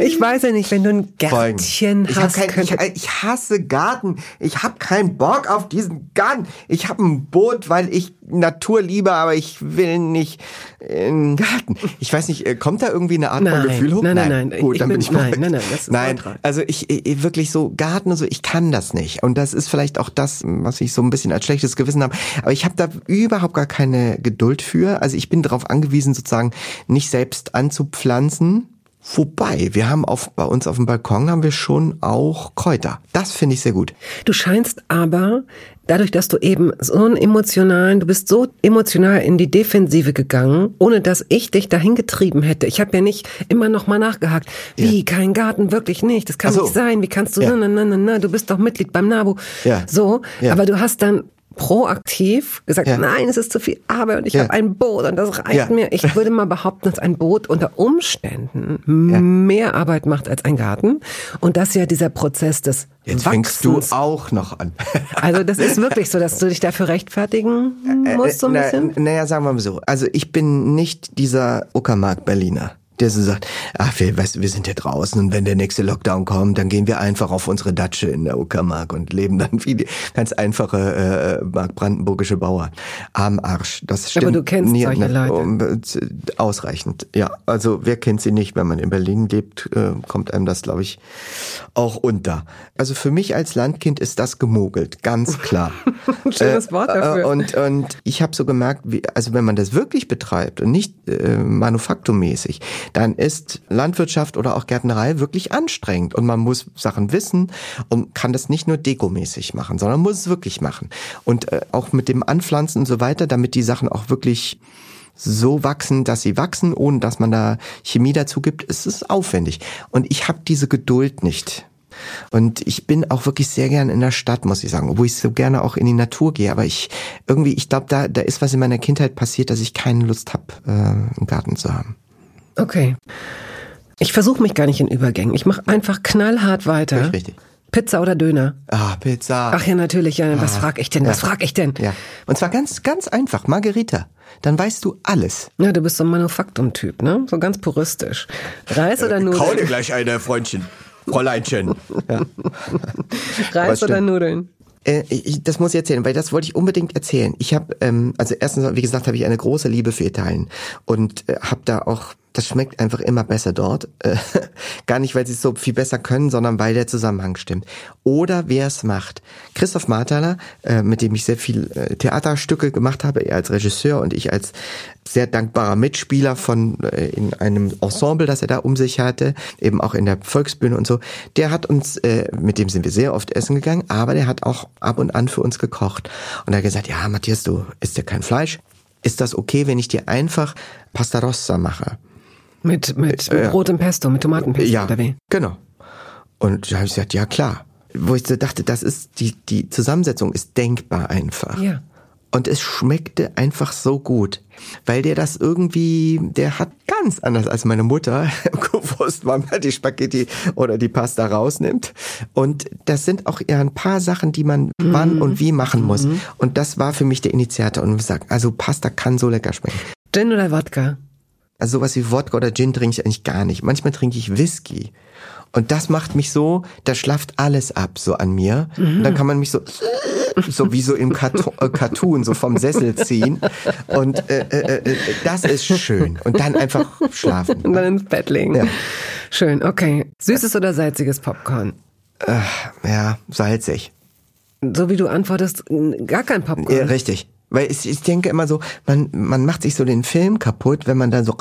Ich weiß ja nicht, wenn du ein Gärtchen ich, hast, kein, ich, ich hasse Garten. Ich hab keinen Bock auf diesen Garten. Ich hab ein Boot, weil ich Natur liebe, aber ich will nicht in Garten. Ich weiß nicht, äh, kommt da irgendwie eine Art von Nein, Gefühl hoch? nein, nein, nein. Gut, Ich dann bin ich nein, nein, nein, das ist Nein, also ich, ich wirklich so Garten und so, ich kann das nicht. Und das ist vielleicht auch das, was ich so ein bisschen als schlechtes Gewissen habe. Aber ich habe da überhaupt gar keine Geduld für. Also ich bin darauf angewiesen, sozusagen nicht selbst anzupflanzen. Wobei, wir haben auf, bei uns auf dem Balkon haben wir schon auch Kräuter. Das finde ich sehr gut. Du scheinst aber, dadurch, dass du eben so einen emotionalen, du bist so emotional in die Defensive gegangen, ohne dass ich dich dahin getrieben hätte. Ich habe ja nicht immer noch mal nachgehakt. Wie, kein Garten, wirklich nicht. Das kann so. nicht sein. Wie kannst du, Ja. na, na, na, na, du bist doch Mitglied beim NABU. Ja. So, Ja. aber du hast dann proaktiv gesagt, Ja. nein, es ist zu viel Arbeit und ich Ja. habe ein Boot und das reicht Ja. mir. Ich würde mal behaupten, dass ein Boot unter Umständen mehr Arbeit macht als ein Garten und das ja dieser Prozess des Jetzt fängst du Wachsens auch noch an. also das ist wirklich so, dass du dich dafür rechtfertigen musst so ein na, bisschen? Naja, sagen wir mal so. Also ich bin nicht dieser Uckermark-Berliner. Der so sagt, ach, wir, weißt, wir sind ja draußen und wenn der nächste Lockdown kommt, dann gehen wir einfach auf unsere Datsche in der Uckermark und leben dann wie die ganz einfache äh, mark-brandenburgische Bauern. Am Arsch. Das stimmt. du kennst solche Leute. um, äh, ausreichend. Ja, also wer kennt sie nicht? Wenn man in Berlin lebt, äh, kommt einem das, glaube ich, auch unter. Also für mich als Landkind ist das gemogelt, ganz klar. Schönes Wort dafür. Äh, Und, und ich habe so gemerkt, wie, also wenn man das wirklich betreibt und nicht äh, manufakturmäßig, dann ist Landwirtschaft oder auch Gärtnerei wirklich anstrengend und man muss Sachen wissen und kann das nicht nur dekomäßig machen, sondern muss es wirklich machen. Und äh, auch mit dem Anpflanzen und so weiter, damit die Sachen auch wirklich so wachsen, dass sie wachsen, ohne dass man da Chemie dazu gibt, ist es aufwendig. Und ich habe diese Geduld nicht. Und ich bin auch wirklich sehr gern in der Stadt, muss ich sagen, obwohl ich so gerne auch in die Natur gehe. Aber ich irgendwie, ich glaube, da, da ist was in meiner Kindheit passiert, dass ich keine Lust habe, äh, einen Garten zu haben. Okay. Ich versuche mich gar nicht in Übergängen. Ich mache einfach knallhart weiter. Richtig. Pizza oder Döner? Ah, Pizza. Ach ja, natürlich. Ja. Was Ah. frag ich denn? Was Ja. frag ich denn? Ja. Und zwar ganz, ganz einfach. Margarita. Dann weißt du alles. Ja, du bist so ein Manufaktum-Typ, ne? So ganz puristisch. Reis oder Nudeln? gleich eine, Freundchen. Fräuleinchen. Ja. Reis oder. Nudeln? Äh, ich, das muss ich erzählen, weil das wollte ich unbedingt erzählen. Ich habe, ähm, also erstens, wie gesagt, habe ich eine große Liebe für Italien und äh, habe da auch, das schmeckt einfach immer besser dort. Äh, gar nicht, weil sie es so viel besser können, sondern weil der Zusammenhang stimmt. Oder wer es macht. Christoph Marthaler, äh, mit dem ich sehr viel äh, Theaterstücke gemacht habe, er als Regisseur und ich als sehr dankbarer Mitspieler von in einem Ensemble, das er da um sich hatte, eben auch in der Volksbühne und so. Der hat uns, mit dem sind wir sehr oft essen gegangen, aber der hat auch ab und an für uns gekocht. Und er hat gesagt, ja, Matthias, du isst ja kein Fleisch. Ist das okay, wenn ich dir einfach Pasta Rossa mache? Mit, mit, Äh, mit rotem Pesto, mit Tomatenpesto Ja, oder wie? genau. Und da habe ich gesagt, ja klar. Wo ich so dachte, das ist die die Zusammensetzung ist denkbar einfach. Ja. Und es schmeckte einfach so gut, weil der das irgendwie, der hat ganz anders als meine Mutter gewusst, wann man die Spaghetti oder die Pasta rausnimmt. Und das sind auch eher ein paar Sachen, die man wann und wie machen muss. Und das war für mich der Initiator. Und ich sag, also Pasta kann so lecker schmecken. Gin oder Wodka? Also sowas wie Wodka oder Gin trinke ich eigentlich gar nicht. Manchmal trinke ich Whisky. Und das macht mich so, da schlafft alles ab so an mir. Und dann kann man mich so, so wie so im Cartoon, äh, Cartoon so vom Sessel ziehen. Und äh, äh, äh, das ist schön. Und dann einfach schlafen. Und dann ins Bett legen. Ja. Schön, okay. Süßes oder salziges Popcorn? Ja, salzig. So wie du antwortest, gar kein Popcorn. Ja, richtig. Weil ich, ich denke immer so, man, man macht sich so den Film kaputt, wenn man dann so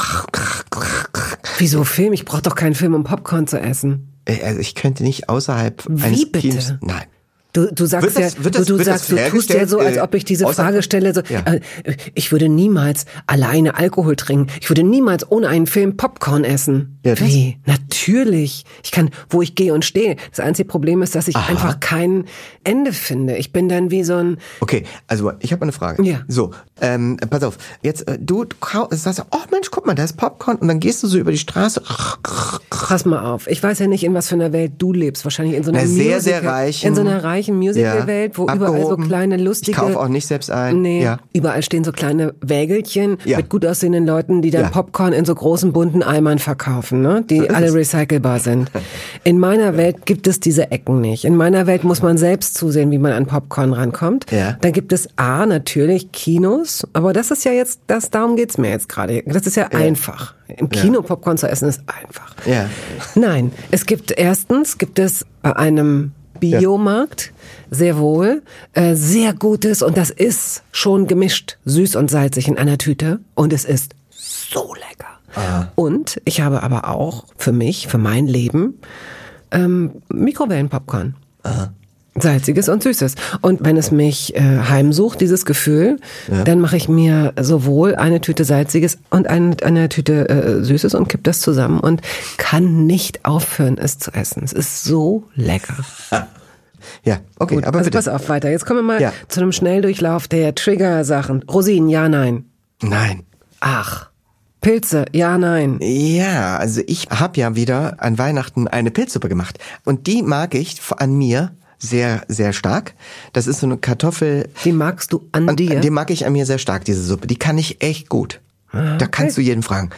Wieso Film? Ich brauche doch keinen Film, um Popcorn zu essen. Äh, Also ich könnte nicht außerhalb Wie eines bitte? Teams. Nein. Du, du sagst das- ja, du, das- du das sagst, du tust ja so, als äh, ob ich diese Frage stelle. So, Ja. äh, ich würde niemals alleine Alkohol trinken. Ich würde niemals ohne einen Film Popcorn essen. Ja, Wie? Natürlich. Ich kann, wo ich gehe und stehe. Das einzige Problem ist, dass ich einfach kein Ende finde. Ich bin dann wie so ein, Okay, also ich habe eine Frage. Ja. So, ähm, pass auf. Jetzt äh, du sagst, oh Mensch, guck mal, da ist Popcorn und dann gehst du so über die Straße. pass mal auf. Ich weiß ja nicht, in was für einer Welt du lebst. Wahrscheinlich in so einer Na, sehr, Musical, sehr reichen. in so einer reichen Musical-Welt, wo überall so abgehoben. kleine lustige. Ich kaufe auch nicht selbst ein. Nee, Ja. überall stehen so kleine Wägelchen Ja. mit gut aussehenden Leuten, die dann Ja. Popcorn in so großen bunten Eimern verkaufen, ne? die ist alle recycelbar sind. In meiner Welt gibt es diese Ecken nicht. In meiner Welt muss man selbst zusehen, wie man an Popcorn rankommt. Ja. Dann gibt es A, natürlich Kinos, aber das ist ja jetzt, das, darum geht's mir jetzt gerade. Das ist ja, einfach. Im Kino Popcorn zu essen ist einfach. Ja. Nein, es gibt erstens, gibt es bei einem Biomarkt sehr wohl äh, sehr gutes und das ist schon gemischt, süß und salzig in einer Tüte und es ist so lecker. Und ich habe aber auch für mich, für mein Leben, ähm, Mikrowellenpopcorn. Salziges und Süßes. Und wenn es mich äh, heimsucht, dieses Gefühl, dann mache ich mir sowohl eine Tüte Salziges und eine, eine Tüte äh, Süßes und kipp das zusammen und kann nicht aufhören, es zu essen. Es ist so lecker. Ja, okay, aber also bitte. pass auf, weiter. Jetzt kommen wir mal Ja. zu einem Schnelldurchlauf der Trigger-Sachen. Rosinen, ja, nein. Nein. Ach. Pilze, ja, nein. Ja, also ich habe ja wieder an Weihnachten eine Pilzsuppe gemacht und die mag ich an mir sehr, sehr stark. Das ist so eine Kartoffel. Die magst du an an, dir? Die mag ich an mir sehr stark, diese Suppe. Die kann ich echt gut. Ah, Da kannst du jeden fragen.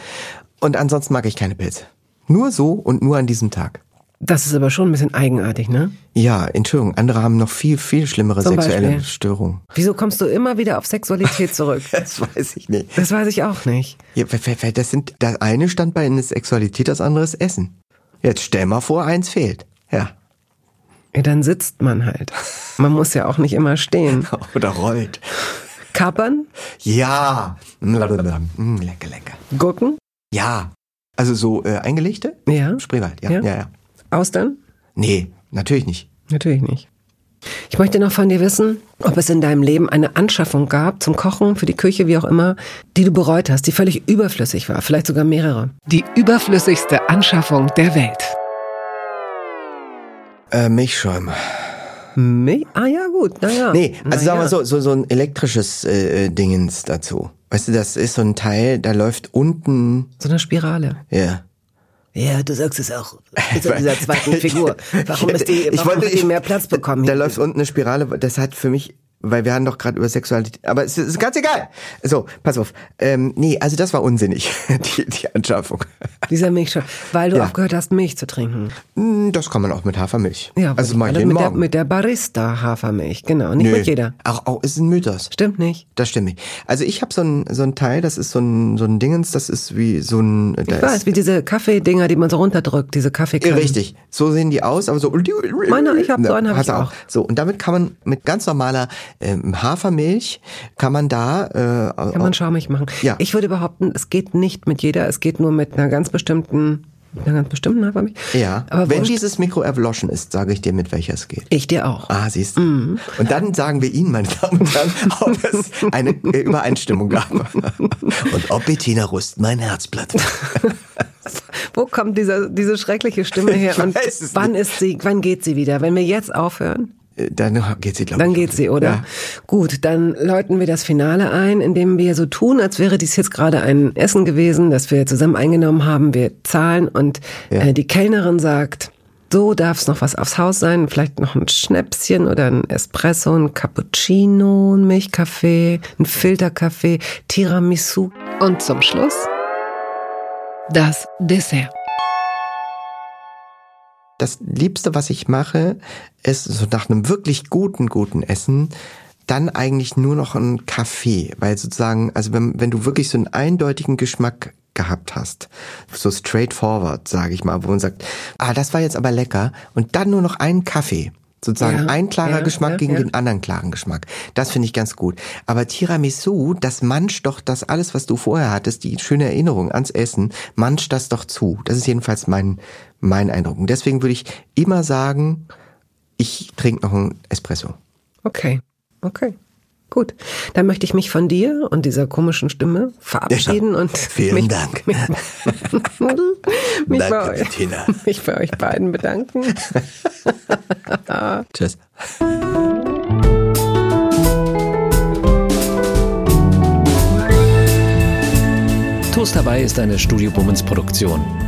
Und ansonsten mag ich keine Pilze. Nur so und nur an diesem Tag. Das ist aber schon ein bisschen eigenartig, ne? Ja, Entschuldigung, andere haben noch viel, viel schlimmere Zum sexuelle Beispiel? Störungen. Wieso kommst du immer wieder auf Sexualität zurück? Das weiß ich nicht. Das weiß ich auch nicht. Ja, das sind, das eine Standbein ist Sexualität, das andere ist Essen. Jetzt stell mal vor, eins fehlt. Ja. Ja, dann sitzt man halt. Man muss ja auch nicht immer stehen. Oder rollt. Kappern, Ja. Mm, lecker, lecker. gucken. Ja. Also so äh, eingelegte? Ja. Spreewald, ja, Ja. ja, ja. Austern? Nee, natürlich nicht. Natürlich nicht. Ich möchte noch von dir wissen, ob es in deinem Leben eine Anschaffung gab zum Kochen, für die Küche, wie auch immer, die du bereut hast, die völlig überflüssig war, vielleicht sogar mehrere. Die überflüssigste Anschaffung der Welt. Äh, Milchschäume. Me ah ja, gut, naja. Nee, also Na sagen wir ja. so, so, so ein elektrisches äh, äh, Dingens dazu. Weißt du, das ist so ein Teil, da läuft unten, So eine Spirale. ja. Ja, du sagst es auch. Mit dieser zweiten Figur. Warum ist die, Ich warum wollte- hat die ich- mehr Platz bekommen? Da hier? läuft unten eine Spirale, das hat für mich, weil wir haben doch gerade über Sexualität, aber es ist ganz egal. So, pass auf. Ähm, nee, also das war unsinnig, die, die Anschaffung. Dieser Milchschau. Weil du Ja. aufgehört hast, Milch zu trinken. Hm, Das kann man auch mit Hafermilch. Ja, also alle jeden mit, der, Morgen. mit der Barista-Hafermilch, genau. Nicht Nö. mit jeder. Auch, auch ist ein Mythos. Stimmt nicht. Das stimmt nicht. Also ich habe so ein so ein Teil, das ist so ein so ein Dingens, das ist wie so ein da Ich ist, weiß, wie diese Kaffeedinger, die man so runterdrückt, diese Kaffeekannen. Richtig, so sehen die aus, aber so. Meiner, ich hab so einen, hab Hast ich du auch. So und damit kann man mit ganz normaler ähm, Hafermilch kann man da äh, Kann man schaumig machen. Ja. Ich würde behaupten, es geht nicht mit jeder, es geht nur mit einer ganz bestimmten, einer ganz bestimmten Hafermilch. ja. Aber Wenn wurscht. dieses Mikro erloschen ist, sage ich dir, mit welcher es geht. ich dir auch. Ah, siehst du. Mhm. Und dann sagen wir Ihnen, meine Damen und Herren, ob es eine äh, Übereinstimmung gab. Und ob Bettina Rust mein Herzblatt war. Wo kommt dieser, diese schreckliche Stimme her Ich und wann nicht. ist sie, wann geht sie wieder? Wenn wir jetzt aufhören? Äh, Dann geht sie, glaube ich. Dann geht sie, oder? Ja. Gut, dann läuten wir das Finale ein, indem wir so tun, als wäre dies jetzt gerade ein Essen gewesen, das wir zusammen eingenommen haben. Wir zahlen und Ja. äh, die Kellnerin sagt, so darf es noch was aufs Haus sein, vielleicht noch ein Schnäpschen oder ein Espresso, ein Cappuccino, ein Milchkaffee, ein Filterkaffee, Tiramisu und zum Schluss das Dessert. Das Liebste, was ich mache, ist so nach einem wirklich guten, guten Essen, dann eigentlich nur noch ein Kaffee, weil sozusagen, also wenn, wenn du wirklich so einen eindeutigen Geschmack gehabt hast, so straightforward, sage ich mal, wo man sagt, ah, das war jetzt aber lecker, und dann nur noch einen Kaffee. Sozusagen Ja, ein klarer ja, Geschmack ja, gegen den anderen klaren Geschmack. Das finde ich ganz gut. Aber Tiramisu, das manscht doch das alles, was du vorher hattest, die schöne Erinnerung ans Essen, manscht das doch zu. Das ist jedenfalls mein, mein Eindruck. Und deswegen würde ich immer sagen, ich trinke noch einen Espresso. Okay, okay. Gut, dann möchte ich mich von dir und dieser komischen Stimme verabschieden Ja, und vielen mich, Dank. mich, mich, Danke, bei euch, Bettina. mich bei euch beiden bedanken. Tschüss. Toast dabei ist eine Studio Bummens Produktion.